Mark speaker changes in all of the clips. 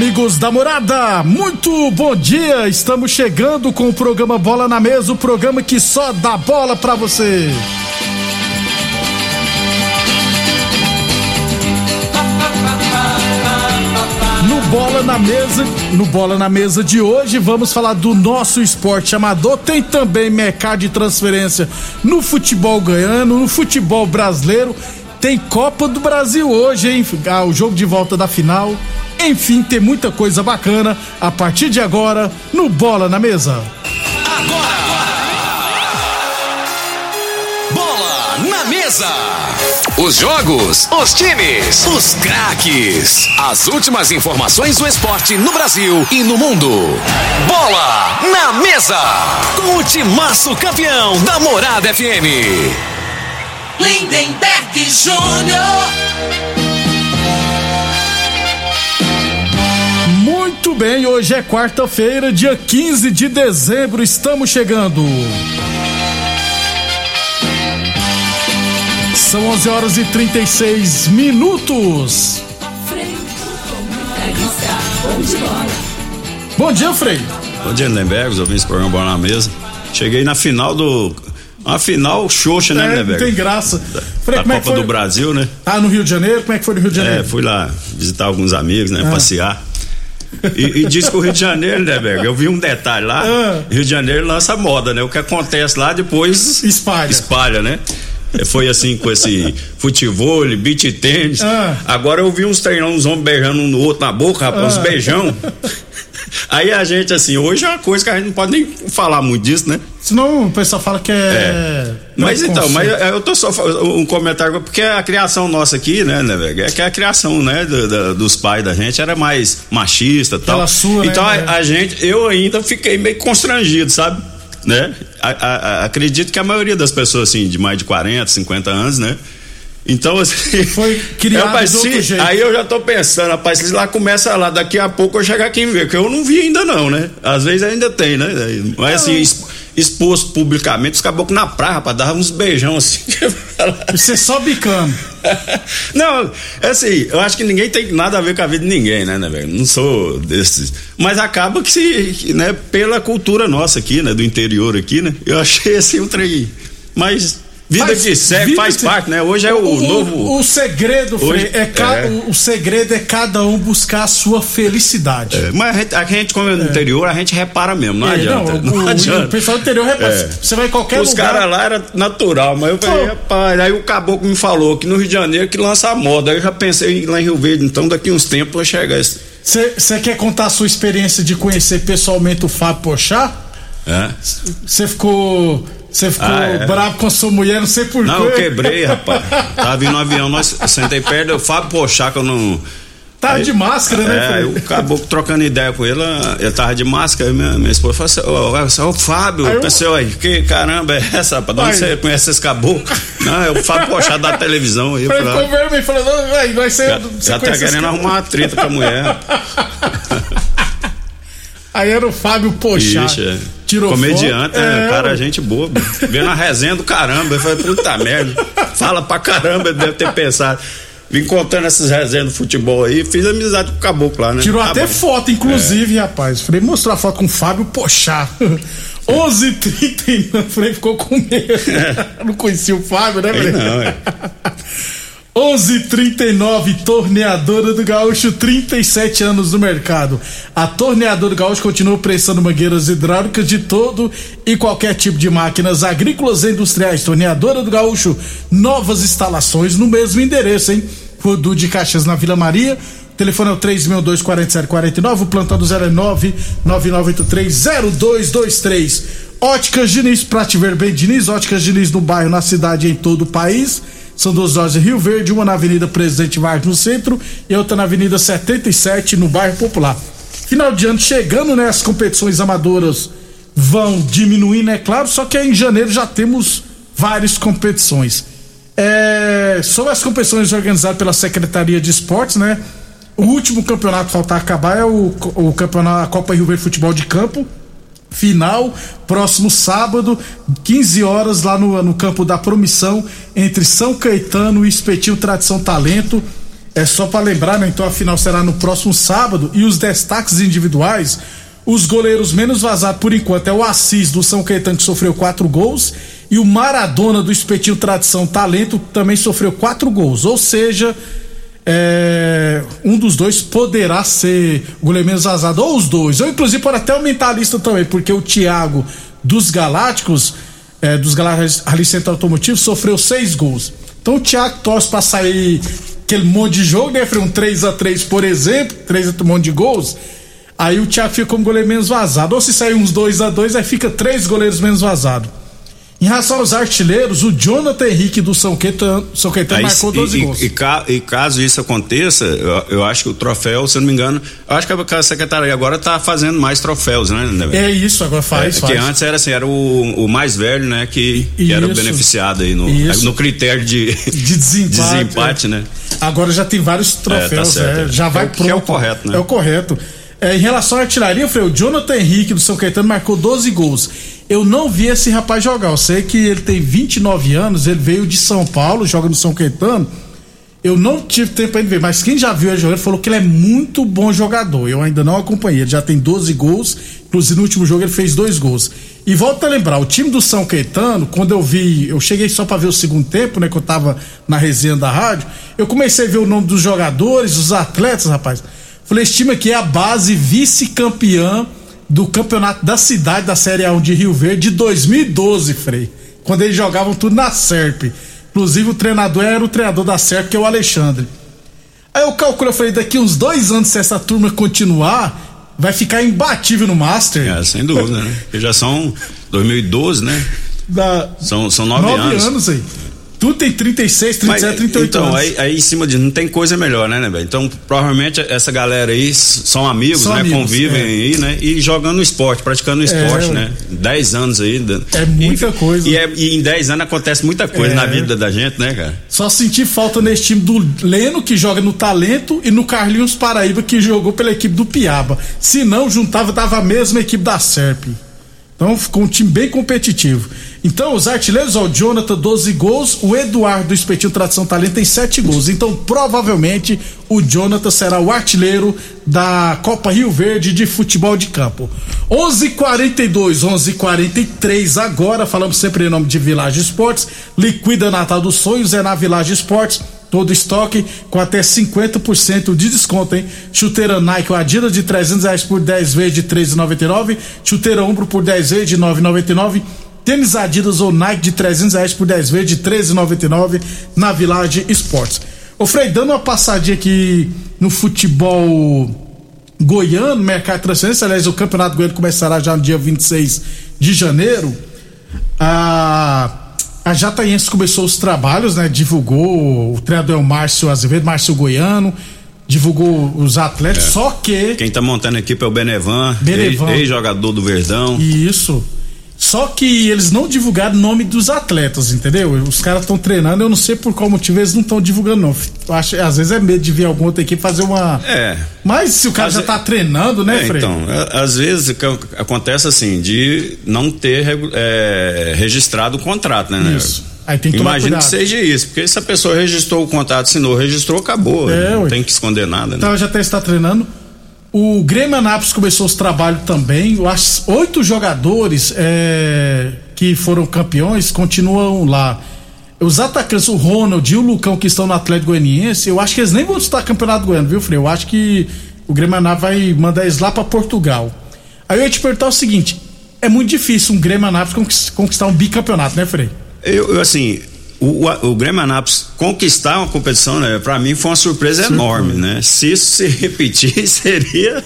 Speaker 1: Amigos da morada, muito bom dia! Estamos chegando com o programa Bola na Mesa o programa que só dá bola pra você. No Bola na Mesa, no Bola na Mesa de hoje, vamos falar do nosso esporte amador. Tem também mercado de transferência no futebol ganhando, no futebol brasileiro. Tem Copa do Brasil hoje, hein? Ah, o jogo de volta da final. Enfim, tem muita coisa bacana a partir de agora no Bola na Mesa.
Speaker 2: Bola na mesa. Os jogos, os times, os craques. As últimas informações do esporte no Brasil e no mundo. Bola na mesa. Com o timaço campeão da Morada FM.
Speaker 3: Lindenberg Júnior.
Speaker 1: Muito bem, hoje é quarta-feira, dia 15 de dezembro, estamos chegando. São 11 horas e 36 minutos. Bom dia, Frei.
Speaker 4: Bom dia, Lindenberg, os ouvintes do programa Bola na Mesa. Cheguei na final do. Uma final xoxa, né,
Speaker 1: É, não
Speaker 4: Lindenberg?
Speaker 1: tem graça.
Speaker 4: Da,
Speaker 1: Frei,
Speaker 4: da
Speaker 1: é
Speaker 4: Copa do Brasil, né?
Speaker 1: Ah, no Rio de Janeiro? Como é que foi no Rio de
Speaker 4: É,
Speaker 1: Janeiro?
Speaker 4: fui lá visitar alguns amigos, né?
Speaker 1: Ah.
Speaker 4: Passear. E, e diz que o Rio de Janeiro, né, Berg? Eu vi um detalhe lá.
Speaker 1: Ah.
Speaker 4: Rio de Janeiro lança moda, né? O que acontece lá depois
Speaker 1: Espalha.
Speaker 4: espalha, né? É, Foi assim com esse futebol, beat tênis.
Speaker 1: Ah.
Speaker 4: Agora eu vi uns treinando, uns homens beijando um no outro na boca, rapaz, uns
Speaker 1: Ah.
Speaker 4: beijão. Aí a gente, assim, hoje é uma coisa que a gente não pode nem falar muito disso, né?
Speaker 1: Senão o pessoal fala que é. é
Speaker 4: Mas então, mas eu tô só um comentário, porque a criação nossa aqui, né, né, velho? É que a criação, né, do- da- dos pais da gente era mais machista e tal.
Speaker 1: Aquela sua, né,
Speaker 4: então a-
Speaker 1: né?
Speaker 4: a, gente, eu ainda fiquei meio constrangido, sabe? Né? A- a- a- acredito que a maioria das pessoas, assim, de mais de 40, 50 anos, né? Então, assim.
Speaker 1: Foi criado
Speaker 4: rapaz, se-
Speaker 1: jeito.
Speaker 4: Aí eu já tô pensando, rapaz, se lá começa lá, daqui a pouco eu chegar aqui e ver, que eu não vi ainda não, né? Às vezes ainda tem, né? Mas assim, exp- exposto publicamente, os caboclos na praia, rapaz, dava uns beijão assim.
Speaker 1: Você só bicando.
Speaker 4: não, é assim, eu acho que ninguém tem nada a ver com a vida de ninguém, né, né, velho? Não sou desses. Mas acaba que se, né, pela cultura nossa aqui, né, do interior aqui, né? Eu achei assim um trem. Mas vida
Speaker 1: Faz-
Speaker 4: que segue
Speaker 1: vida
Speaker 4: faz parte, né? Hoje é o, novo.
Speaker 1: O segredo, Frei,
Speaker 4: Hoje-
Speaker 1: é, ca-
Speaker 4: é.
Speaker 1: O, o segredo é cada um buscar a sua felicidade.
Speaker 4: É, mas a gente, a gente, como é no interior, a gente repara mesmo, não
Speaker 1: É,
Speaker 4: adianta.
Speaker 1: não,
Speaker 4: Não,
Speaker 1: o, o-
Speaker 4: adianta.
Speaker 1: o pessoal do interior repara.
Speaker 4: É.
Speaker 1: Você vai em qualquer
Speaker 4: Os
Speaker 1: lugar.
Speaker 4: caras lá era natural, mas eu falei, rapaz, aí o caboclo me falou que no Rio de Janeiro que lança a moda. Aí eu já pensei lá em Rio Verde, então daqui uns tempos vai chegar esse.
Speaker 1: Você quer contar a sua experiência de conhecer pessoalmente o Fábio Pochá?
Speaker 4: É.
Speaker 1: Você ficou. Você ficou
Speaker 4: Ah, é.
Speaker 1: bravo com a sua mulher, não sei porquê.
Speaker 4: Não, eu quebrei, rapaz. Tava vindo no avião, nós eu sentei perto, eu Fábio Pochá, que eu não.
Speaker 1: Tava
Speaker 4: Aí-
Speaker 1: de máscara, né,
Speaker 4: É, aí o caboclo trocando ideia com ele, ele tava de máscara, aí minha, minha esposa falou assim, ô, ô, Fábio,
Speaker 1: Aí
Speaker 4: eu
Speaker 1: eu-
Speaker 4: pensei, ué, que caramba é essa, rapaz? De onde
Speaker 1: Aí.
Speaker 4: você conhece esse caboclo? Não, é o Fábio Pochá da televisão aí. eu falei,
Speaker 1: ficou vermelho falou: não, vai, vai ser.
Speaker 4: Já,
Speaker 1: você
Speaker 4: já tá querendo arrumar uma treta com a mulher.
Speaker 1: Aí era o Fábio Pochá.
Speaker 4: Ixi, é.
Speaker 1: Tirou
Speaker 4: Comediante,
Speaker 1: foto.
Speaker 4: é,
Speaker 1: É,
Speaker 4: cara, gente boa. Vendo a resenha do caramba. Eu falei, puta merda. Fala pra caramba, deve ter pensado. vim contando essas resenhas do futebol aí, fiz amizade com o caboclo lá, né?
Speaker 1: Tirou
Speaker 4: Tá
Speaker 1: até
Speaker 4: bom.
Speaker 1: foto, inclusive, rapaz. Falei, mostrou a foto com o Fábio Pochá. 11h39, falei, ficou com medo. Não conhecia o Fábio, né, Frei?
Speaker 4: não, é.
Speaker 1: 11:39 Torneadora do Gaúcho, 37 anos no mercado. A Torneadora do Gaúcho continua prestando mangueiras hidráulicas de todo e qualquer tipo de máquinas agrícolas e industriais. Torneadora do Gaúcho, novas instalações no mesmo endereço, hein? Rodu de Caxias na Vila Maria. O telefone é o 3624749, o plantão do 09 99830223. Óticas Diniz, pra te ver bem, Diniz, Óticas Diniz no bairro, na cidade em todo o país. São duas lojas em Rio Verde, uma na Avenida Presidente Vargas no centro e outra na Avenida 77 no bairro Popular. Final de ano chegando, né? As competições amadoras vão diminuindo, é claro, só que em janeiro já temos várias competições. É, sobre as competições organizadas pela Secretaria de Esportes, né? O último campeonato faltar acabar é o, o campeonato a Copa Rio Verde Futebol de Campo. Final, próximo sábado, 15 horas, lá no, no campo da Promissão, entre São Caetano e Espetinho Tradição Talento. É só para lembrar, né? Então a final será no próximo sábado. E os destaques individuais: os goleiros menos vazados por enquanto é o Assis do São Caetano, que sofreu quatro gols, e o Maradona do Espetinho Tradição Talento também sofreu quatro gols. Ou seja, é, um dos dois poderá ser goleiro menos vazado, ou os dois. Ou inclusive pode até aumentar a lista também, porque o Thiago dos Galácticos, é, dos Galácticos Centro Automotivo, sofreu seis gols. Então o Thiago torce pra sair aquele monte de jogo, né? Um 3 a 3 por exemplo, 3 a um monte de gols. Aí o Thiago fica como goleiro menos vazado. Ou se sair uns 2 a 2 aí fica três goleiros menos vazados. Em relação aos artilheiros, o Jonathan Henrique do São Caetano, São Caetano
Speaker 4: Aí,
Speaker 1: marcou
Speaker 4: e-
Speaker 1: 12
Speaker 4: e,
Speaker 1: gols.
Speaker 4: E, e caso isso aconteça, eu, eu acho que o troféu, se eu não me engano, eu acho que a, secretaria agora está fazendo mais troféus, né? né?
Speaker 1: É isso, agora faz,
Speaker 4: É,
Speaker 1: faz.
Speaker 4: que antes era assim, era o, o mais velho, né, que, que era beneficiado aí no,
Speaker 1: Isso.
Speaker 4: no critério de,
Speaker 1: De desempate,
Speaker 4: desempate, né?
Speaker 1: Agora já tem vários troféus,
Speaker 4: certo,
Speaker 1: é,
Speaker 4: é.
Speaker 1: já vai
Speaker 4: É o que
Speaker 1: pronto.
Speaker 4: é o correto, né?
Speaker 1: É o correto. É, em relação à artilharia, Frei, o Jonathan Henrique do São Caetano marcou 12 gols. Eu não vi esse rapaz jogar. Eu sei que ele tem 29 anos, ele veio de São Paulo, joga no São Caetano. Eu não tive tempo ainda de ver, mas quem já viu ele jogando falou que ele é muito bom jogador. Eu ainda não acompanhei. Ele já tem 12 gols, inclusive no último jogo ele fez dois gols. E volta a lembrar, o time do São Caetano, quando eu vi, eu cheguei só pra ver o segundo tempo, né, que eu tava na resenha da rádio, eu comecei a ver o nome dos jogadores, dos atletas, rapaz. Falei, esse time aqui é a base vice-campeã do campeonato da cidade da Série A1 de Rio Verde de 2012, Frei. Quando eles jogavam tudo na SERP. Inclusive o treinador era o treinador da SERP, que é o Alexandre. Aí eu calculo, eu falei, daqui uns dois anos, se essa turma continuar, vai ficar imbatível no Master.
Speaker 4: É, sem dúvida, né? Porque já são 2012, né?
Speaker 1: Da...
Speaker 4: São, são nove,
Speaker 1: Nove
Speaker 4: anos.
Speaker 1: anos aí. Tu tem 36, 37,
Speaker 4: Mas,
Speaker 1: 38
Speaker 4: então,
Speaker 1: anos.
Speaker 4: aí, aí em cima de não tem coisa melhor, né, né, velho? Então, provavelmente essa galera aí são amigos,
Speaker 1: São
Speaker 4: né?
Speaker 1: amigos,
Speaker 4: convivem
Speaker 1: é.
Speaker 4: aí, né? E jogando esporte, praticando esporte,
Speaker 1: ué.
Speaker 4: né? Dez anos aí.
Speaker 1: É muita
Speaker 4: e,
Speaker 1: coisa.
Speaker 4: E, é- e em dez anos acontece muita coisa
Speaker 1: É.
Speaker 4: na vida da gente, né, cara?
Speaker 1: Só senti falta nesse time do Leno, que joga no Talento, e no Carlinhos Paraíba, que jogou pela equipe do Piaba. Se não, juntava, dava a mesma equipe da SERP. Então ficou um time bem competitivo. Então, os artilheiros, ó, o Jonathan, 12 gols, o Eduardo do Espetinho Tradição Talento tem 7 gols. Então, provavelmente, o Jonathan será o artilheiro da Copa Rio Verde de futebol de campo. 11:42, 11:43 agora. Falamos sempre em nome de Village Esportes. Liquida Natal dos Sonhos é na Village Esportes. Todo estoque com até 50% de desconto, hein? Chuteira Nike ou Adidas de 300 reais por 10 vezes de 13,99. Chuteira Umbro por 10 vezes de 9,99. Tênis Adidas ou Nike de 300 reais por 10 vezes de 13,99 na Village Esportes. Ô Frei, dando uma passadinha aqui no futebol goiano, mercado de transferência, aliás, o campeonato goiano começará já no dia 26 de janeiro. A, a Jataiense começou os trabalhos, né? Divulgou o treinador é o Márcio Azevedo, Márcio Goiano, divulgou os atletas, só que.
Speaker 4: Quem tá montando a equipe é o Benevan,
Speaker 1: Benevan.
Speaker 4: ex- ex-jogador do Verdão.
Speaker 1: Isso. Só que eles não divulgaram o nome dos atletas, entendeu? Os caras estão treinando, eu não sei por qual motivo eles não estão divulgando, não. Eu acho, às vezes é medo de vir alguma outra equipe fazer uma.
Speaker 4: É.
Speaker 1: Mas se o cara
Speaker 4: Às
Speaker 1: já
Speaker 4: ve-
Speaker 1: tá treinando, né,
Speaker 4: É,
Speaker 1: Frei?
Speaker 4: então, a- às vezes ac- acontece assim, de não ter é, registrado o contrato, né? né?
Speaker 1: Isso. Aí tem que
Speaker 4: Imagino que
Speaker 1: cuidado.
Speaker 4: seja isso, porque se a pessoa registrou o contrato, assinou, registrou, acabou.
Speaker 1: É,
Speaker 4: não tem que esconder nada, né?
Speaker 1: Então já até está treinando. O Grêmio Anápolis começou os trabalhos também. Que oito jogadores é, que foram campeões continuam lá. Os atacantes, o Ronald e o Lucão, que estão no Atlético Goianiense, eu acho que eles nem vão disputar campeonato goiano, viu, Frei? Eu acho que o Grêmio Anápolis vai mandar eles lá para Portugal. Aí eu ia te perguntar o seguinte: é muito difícil um Grêmio Anápolis conquis- conquistar um bicampeonato, né, Frei?
Speaker 4: Eu, assim, o, o, o Grêmio Anápolis conquistar uma competição, né, pra mim foi uma surpresa enorme, né? Se isso se repetir, seria.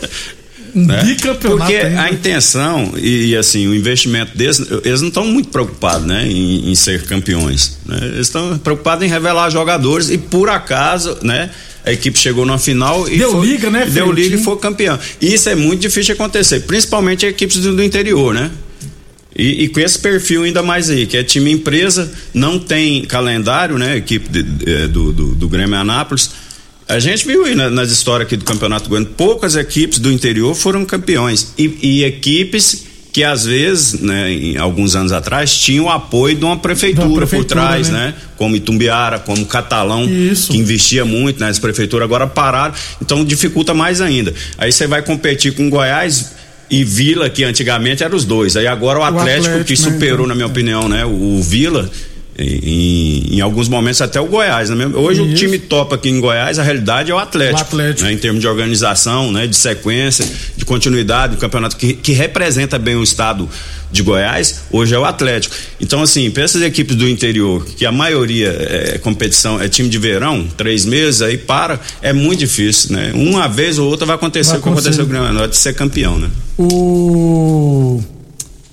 Speaker 4: Né? Porque
Speaker 1: ainda.
Speaker 4: a intenção e, e, assim, o investimento deles, eles não estão muito preocupados, né, em, em ser campeões. né? Eles estão preocupados em revelar jogadores e por acaso, né? A equipe chegou na final e
Speaker 1: Deu
Speaker 4: foi-
Speaker 1: liga, né,
Speaker 4: Deu liga e foi campeão. E isso é muito difícil de acontecer, principalmente equipes do, do interior, né? E, e com esse perfil ainda mais aí, que é time empresa, não tem calendário, né? Equipe de- de- eh, do, do, do Grêmio Anápolis. A gente viu aí na- nas histórias aqui do Campeonato Goiano, poucas equipes do interior foram campeões. E, e equipes que às vezes, né, em alguns anos atrás, tinham o apoio de uma prefeitura,
Speaker 1: prefeitura,
Speaker 4: por trás,
Speaker 1: né?
Speaker 4: né? Como Itumbiara, como Catalão,
Speaker 1: Isso.
Speaker 4: que investia muito nas prefeituras, agora pararam, então dificulta mais ainda. Aí você vai competir com Goiás e Vila, que antigamente eram os dois. Aí agora o Atlético,
Speaker 1: Atlético,
Speaker 4: que
Speaker 1: né,
Speaker 4: superou,
Speaker 1: então,
Speaker 4: na minha opinião, né? O, o Vila. Em, em alguns momentos até o Goiás, né? Hoje o
Speaker 1: Isso.
Speaker 4: time topa aqui em Goiás, a realidade é o Atlético,
Speaker 1: O Atlético.
Speaker 4: né? em termos de organização, né? de sequência, de continuidade do campeonato que, que representa bem o estado de Goiás, hoje é o Atlético. Então, assim, para essas equipes do interior, que a maioria é competição, é time de verão, três meses, aí para, é muito difícil, né? Uma vez ou outra vai acontecer
Speaker 1: Vai
Speaker 4: o que aconteceu com o. Grêmio, de ser campeão, né?
Speaker 1: O.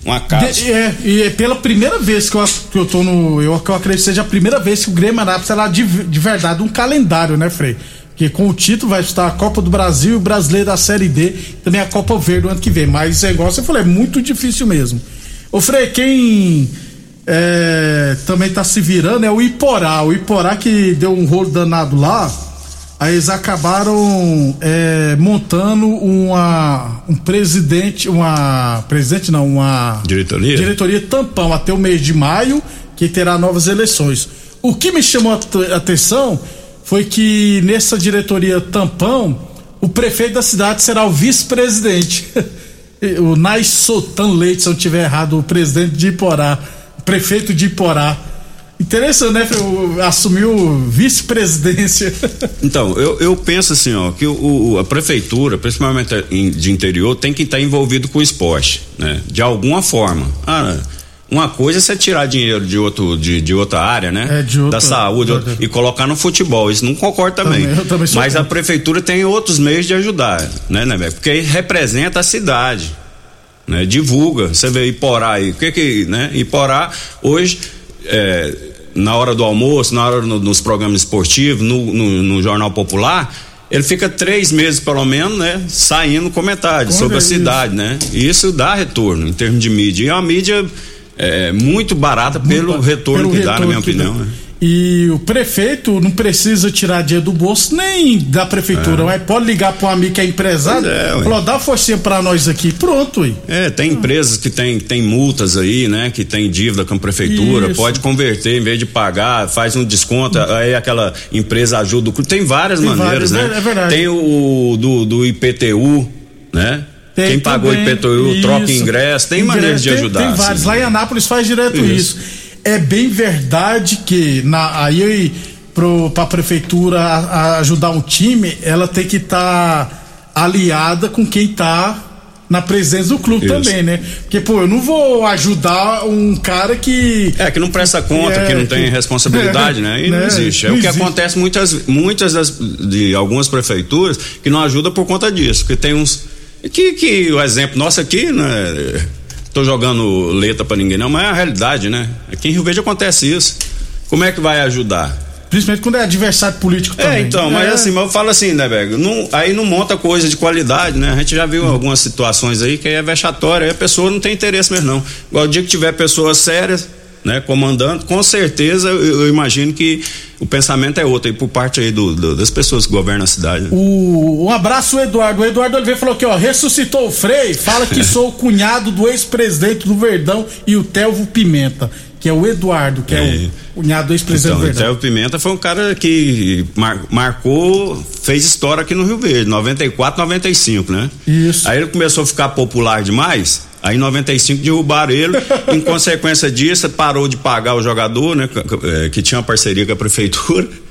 Speaker 4: Um acaso.
Speaker 1: De- é, e é pela primeira vez que eu, que eu tô no. Eu, eu acredito que seja a primeira vez que o Grêmio Anápolis será de, de verdade um calendário, né, Frei? Porque com o título vai estar a Copa do Brasil e o Brasileiro da Série D, também a Copa Verde no ano que vem. Mas é igual você falou, é muito difícil mesmo. Ô, Frei, quem é, também tá se virando é o Iporá. O Iporá que deu um rolo danado lá. Aí eles acabaram é, montando uma, um presidente, uma. Presidente não, uma.
Speaker 4: Diretoria?
Speaker 1: Diretoria tampão até o mês de maio, que terá novas eleições. O que me chamou a at- atenção foi que nessa diretoria tampão, o prefeito da cidade será o vice-presidente. o Nais Sotan Leite, se eu tiver errado, o presidente de Iporá, o prefeito de Iporá. Interessante, né? Assumiu vice-presidência.
Speaker 4: Então, eu, eu penso assim, ó, que o, a prefeitura, principalmente de interior, tem que estar envolvido com o esporte, né? De alguma forma. Ah, uma coisa é você tirar dinheiro de, outro, de, de outra área, né?
Speaker 1: É, de outra-
Speaker 4: da saúde,
Speaker 1: outra-
Speaker 4: e colocar no futebol. Isso não concordo também.
Speaker 1: Também, também
Speaker 4: Mas a prefeitura tem outros meios de ajudar, né, né, velho? Porque representa a cidade. Né, divulga, você vê Iporá aí, o que que, né, Iporá hoje, é, na hora do almoço, na hora no- nos programas esportivos, no, no- no Jornal Popular, ele fica três meses pelo menos, né, saindo comentários sobre a
Speaker 1: isso.
Speaker 4: cidade, né, e isso dá retorno em termos de mídia, e é uma mídia é, muito barata pelo retorno
Speaker 1: Pelo
Speaker 4: que dá, na
Speaker 1: retorno
Speaker 4: minha opinião, né.
Speaker 1: E o prefeito não precisa tirar dinheiro do bolso nem da prefeitura, mas pode ligar para um amigo que é empresário,
Speaker 4: é,
Speaker 1: falou, dá forcinha pra nós aqui, pronto, ué.
Speaker 4: É, tem empresas que tem, tem multas aí, né? Que tem dívida com a prefeitura,
Speaker 1: Isso.
Speaker 4: pode converter em vez de pagar, faz um desconto, aí aquela empresa ajuda. Tem várias
Speaker 1: Tem
Speaker 4: maneiras,
Speaker 1: várias,
Speaker 4: né?
Speaker 1: é verdade.
Speaker 4: Tem o do, do IPTU, né?
Speaker 1: Tem
Speaker 4: Quem pagou
Speaker 1: também,
Speaker 4: IPTU troca
Speaker 1: isso.
Speaker 4: ingresso, tem maneiras de ajudar.
Speaker 1: Tem vários,
Speaker 4: assim,
Speaker 1: lá em
Speaker 4: né?
Speaker 1: Anápolis faz direto isso.
Speaker 4: Isso.
Speaker 1: É bem verdade que na, aí prefeitura a- a ajudar um time, ela tem que estar aliada com quem tá na presença do clube
Speaker 4: Isso.
Speaker 1: também, né? Porque, pô, eu não vou ajudar um cara que.
Speaker 4: É, que não presta conta,
Speaker 1: É,
Speaker 4: que não tem
Speaker 1: que-
Speaker 4: responsabilidade, né? E não
Speaker 1: né?
Speaker 4: existe. É
Speaker 1: Não
Speaker 4: o que
Speaker 1: existe.
Speaker 4: acontece muitas, muitas das, de algumas prefeituras que não ajudam por conta disso. Que tem uns. Que, que o exemplo nosso aqui, né? Tô jogando letra pra ninguém, não, mas é a realidade, né? Aqui em Rio Verde acontece isso. Como é que vai ajudar?
Speaker 1: Principalmente quando é adversário político também.
Speaker 4: É, então, mas
Speaker 1: É.
Speaker 4: assim, mas eu falo assim, né, velho? Não, aí não monta coisa de qualidade, né? A gente já viu algumas situações aí que é vexatória, aí a pessoa não tem interesse mesmo, não. Igual o dia que tiver pessoas sérias, né, comandando, com certeza eu, eu imagino que o pensamento é outro aí por parte aí do, do- das pessoas que governam a cidade. né?
Speaker 1: O, um abraço, Eduardo. O Eduardo Oliveira falou aqui, ó. Ressuscitou o Frei, fala que sou o cunhado do ex-presidente do Verdão e o Telvo Pimenta. que é o Eduardo, que é,
Speaker 4: É.
Speaker 1: o cunhado ex-presidente
Speaker 4: Então,
Speaker 1: do Verdão.
Speaker 4: Théo Pimenta foi um cara que mar- marcou, fez história aqui no Rio Verde, 94, 95, né?
Speaker 1: Isso.
Speaker 4: Aí ele começou a ficar popular demais. Aí em 95 derrubaram ele. em consequência disso, parou de pagar o jogador, né? c- eh, Que tinha uma parceria com a prefeitura.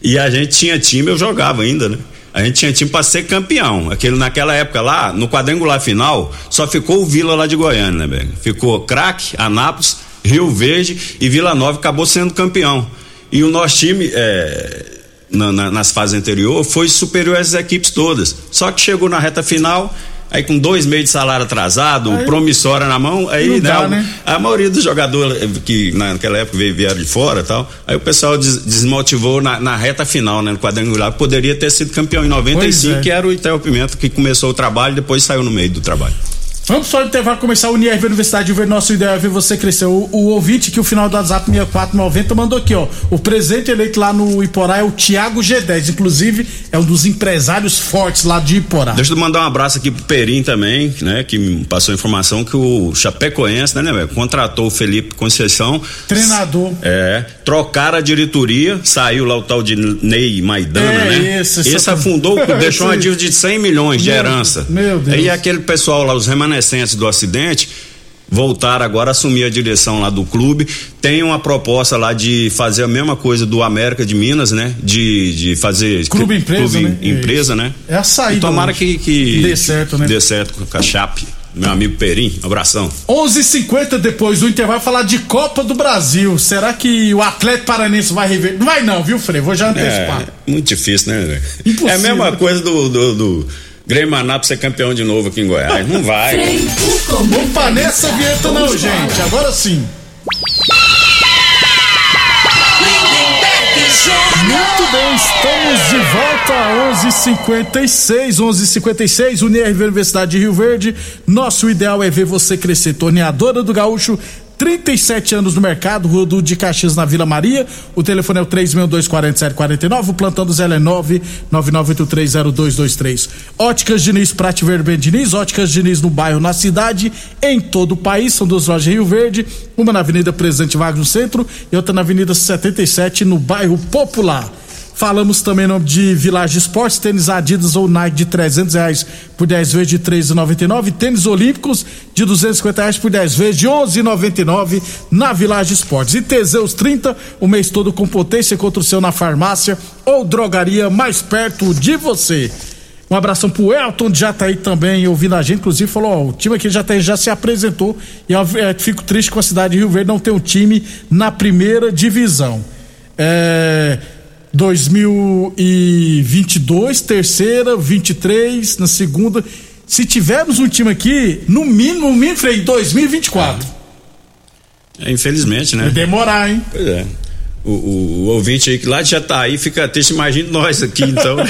Speaker 4: E a gente tinha time, eu jogava ainda, né? A gente tinha time para ser campeão. Aquele, naquela época lá, no quadrangular final, só ficou o Vila lá de Goiânia, né? Ficou Craque, Anápolis, Rio Verde e Vila Nova acabou sendo campeão. E o nosso time, é, na- na- nas fases anteriores, foi superior às equipes todas. Só que chegou na reta final, aí com dois meses de salário atrasado,
Speaker 1: Aí-
Speaker 4: promissória na mão, aí
Speaker 1: Não
Speaker 4: né,
Speaker 1: dá, né?
Speaker 4: a maioria dos jogadores eh, que naquela época veio- vieram de fora e tal, aí o pessoal des- desmotivou na, na reta final, né, no quadrangular, poderia ter sido campeão em 95,
Speaker 1: Pois é.
Speaker 4: que era o Itaú Pimenta que começou o trabalho e depois saiu no meio do trabalho.
Speaker 1: Vamos só intervalo começar o Unirv Universidade de ver nosso ideal é ver você crescer. O, o ouvinte que o final do WhatsApp 6490 mandou aqui, ó. O presidente eleito lá no Iporá é o Thiago G10, inclusive é um dos empresários fortes lá de Iporá.
Speaker 4: Deixa eu mandar um abraço aqui pro Perim também, né, que me passou a informação que o Chapecoense, né, né, velho, contratou o Felipe Conceição.
Speaker 1: Treinador.
Speaker 4: É, trocaram a diretoria, saiu lá o tal de Ney Maidana,
Speaker 1: É,
Speaker 4: né?
Speaker 1: esse,
Speaker 4: Esse, afundou, deixou uma dívida de 100 milhões de
Speaker 1: Meu-
Speaker 4: herança.
Speaker 1: meu Deus.
Speaker 4: Aí aquele pessoal lá, os remanescentes do acidente, voltaram agora a assumir a direção lá do clube. Tem uma proposta lá de fazer a mesma coisa do América de Minas, né? De, de fazer.
Speaker 1: Clube empresa, né?
Speaker 4: empresa, né?
Speaker 1: É a saída
Speaker 4: E tomara que, que.
Speaker 1: Dê certo, né?
Speaker 4: Dê certo com a Chape. Meu amigo Perim, abração.
Speaker 1: 11:50 depois do intervalo falar de Copa do Brasil. Será que o Atlético Paranense vai rever? Não vai não, viu, Frei? Vou já antecipar.
Speaker 4: É, muito difícil, né? velho?
Speaker 1: Impossível.
Speaker 4: É a mesma coisa do, do, do Grêmio Anápolis ser campeão de novo aqui em Goiás. Não vai.
Speaker 1: Opa, nessa vinheta não, gente. Agora sim. Muito bem, estamos de volta a 11:56, 11:56, Unirv Universidade de Rio Verde. Nosso ideal é ver você crescer. Torneadora do Gaúcho, 37 anos no mercado, Rua do de Caxias na Vila Maria. O telefone é o 3624749, o plantão do Zé é 999830223. Óticas Diniz, Prate Verde Diniz, Óticas Diniz no bairro, na cidade, em todo o país. São duas lojas Rio Verde, uma na Avenida Presidente Vargas no centro e outra na Avenida 77 no bairro Popular. Falamos também de Village Esportes, tênis Adidas ou Nike de 300 reais por 10 vezes de 13,99. Tênis Olímpicos de 250 reais por 10 vezes de 11,99 na Village Esportes. E Teseus 30, o mês todo com potência contra o seu na farmácia ou drogaria mais perto de você. Um abração pro Elton de Jataí também, ouvindo a gente, inclusive falou, ó, o time aqui de Jataí já se apresentou e eu é, fico triste com a cidade de Rio Verde não ter um time na primeira divisão. É, 2022, terceira, 23, na segunda. Se tivermos um time aqui, no mínimo, no mínimo, Frei, 2024.
Speaker 4: É, infelizmente, né?
Speaker 1: Vai demorar, hein?
Speaker 4: Pois é. O, o- o ouvinte aí que lá de Jataí fica triste, imagina nós aqui, então.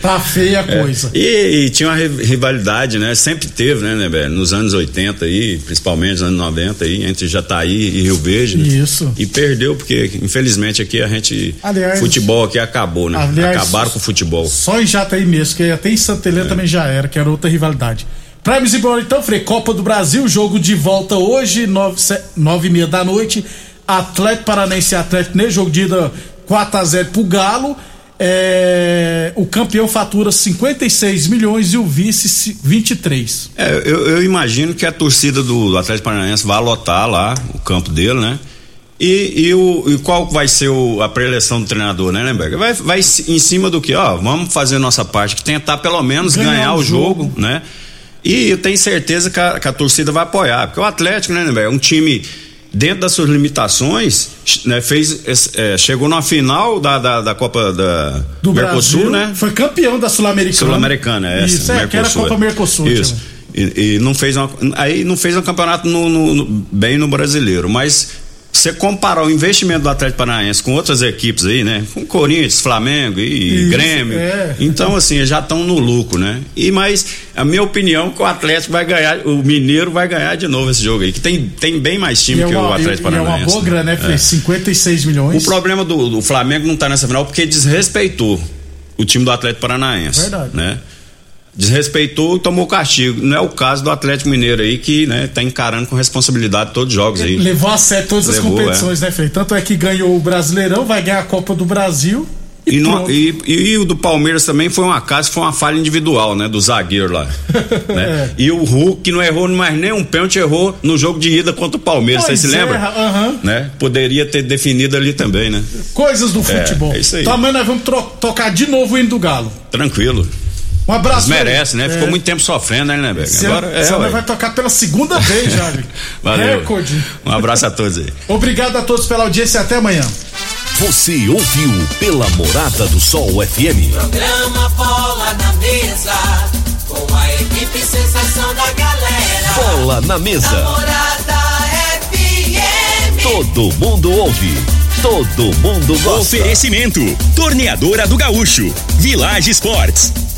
Speaker 1: Tá feia a coisa.
Speaker 4: E, e tinha uma ri- rivalidade, né? Sempre teve, né, né, velho? Nos anos 80 aí, principalmente nos anos 90 aí, entre Jataí e Rio Verde. né?
Speaker 1: Isso.
Speaker 4: E perdeu, porque infelizmente aqui a gente.
Speaker 1: Aliás-
Speaker 4: futebol aqui acabou, né?
Speaker 1: Aliás-
Speaker 4: Acabaram com o futebol.
Speaker 1: Só em Jataí mesmo, que até em Santa Helena também já era, que era outra rivalidade. Pra me embora então, Frei, Copa do Brasil, jogo de volta hoje, nove, nove e meia da noite. Atlético Paranense e Atlético Mineiro, jogo de ida 4x0 pro Galo. É, o campeão fatura 56 milhões e o vice ci- 23.
Speaker 4: É, eu, eu imagino que a torcida do, do Atlético Paranaense vai lotar lá o campo dele, né? E, e, o, e qual vai ser o- a preleção do treinador, né, Lemberg? Vai, vai em cima do que, ó, vamos fazer nossa parte, que tentar pelo menos
Speaker 1: Ganhar
Speaker 4: ganhar,
Speaker 1: o
Speaker 4: o jogo,
Speaker 1: jogo.
Speaker 4: né? E eu tenho certeza que a, que a torcida vai apoiar, porque o Atlético, né, Lemberg, é um time dentro das suas limitações, né, fez, é, chegou na final da, da, da Copa da
Speaker 1: Do
Speaker 4: Mercosul,
Speaker 1: Brasil,
Speaker 4: né?
Speaker 1: Foi campeão da Sul-Americana.
Speaker 4: Sul-Americana, é essa.
Speaker 1: Isso, é, que era a Copa
Speaker 4: é.
Speaker 1: Mercosul.
Speaker 4: Isso. E, e não fez uma, aí não fez um campeonato no- no- no- bem no brasileiro, mas você comparar o investimento do Atlético Paranaense com outras equipes aí, né? Com Corinthians, Flamengo e
Speaker 1: Isso,
Speaker 4: Grêmio.
Speaker 1: é.
Speaker 4: Então, assim, já estão no lucro, né? E mas a minha opinião é que o Atlético vai ganhar, o Mineiro vai ganhar de novo esse jogo aí, que tem, tem bem mais
Speaker 1: E
Speaker 4: time
Speaker 1: é
Speaker 4: que o
Speaker 1: uma,
Speaker 4: Atlético
Speaker 1: e é
Speaker 4: Paranaense.
Speaker 1: uma boa grana, né?
Speaker 4: É.
Speaker 1: 56 milhões.
Speaker 4: O problema do, do Flamengo não tá nessa final porque desrespeitou o time do Atlético Paranaense.
Speaker 1: Verdade.
Speaker 4: Né? Desrespeitou, tomou castigo. Não é o caso do Atlético Mineiro aí que, né, tá encarando com responsabilidade todos os jogos aí.
Speaker 1: Levou a sério todas as
Speaker 4: Levou,
Speaker 1: competições, né, Frei? Tanto é que ganhou o Brasileirão, vai ganhar a Copa do Brasil. E,
Speaker 4: E, e- o do Palmeiras também foi um acaso, foi uma falha individual, né? Do zagueiro lá. né? E o Hulk, não errou mais nem um pênalti, errou no jogo de ida contra o Palmeiras. Você se
Speaker 1: é,
Speaker 4: lembra?
Speaker 1: aham.
Speaker 4: Né? Poderia ter definido ali também, né?
Speaker 1: Coisas do futebol.
Speaker 4: é isso aí.
Speaker 1: Amanhã nós vamos tocar de novo o hino do Galo.
Speaker 4: Tranquilo.
Speaker 1: Um abraço.
Speaker 4: Merece, né?
Speaker 1: É.
Speaker 4: Ficou muito tempo sofrendo, né, Lindeberg?
Speaker 1: Esse
Speaker 4: Agora é, ué.
Speaker 1: vai tocar pela segunda vez já.
Speaker 4: Valeu.
Speaker 1: Recorde.
Speaker 4: Um abraço a todos aí.
Speaker 1: Obrigado a todos pela audiência e até amanhã.
Speaker 2: Você ouviu pela Morada do Sol FM.
Speaker 5: Programa Bola na Mesa, com a equipe sensação da galera.
Speaker 2: Bola na mesa.
Speaker 5: Namorada FM.
Speaker 2: Todo mundo ouve. Todo mundo gosta.
Speaker 6: Oferecimento: Torneadora do Gaúcho, Village Sports,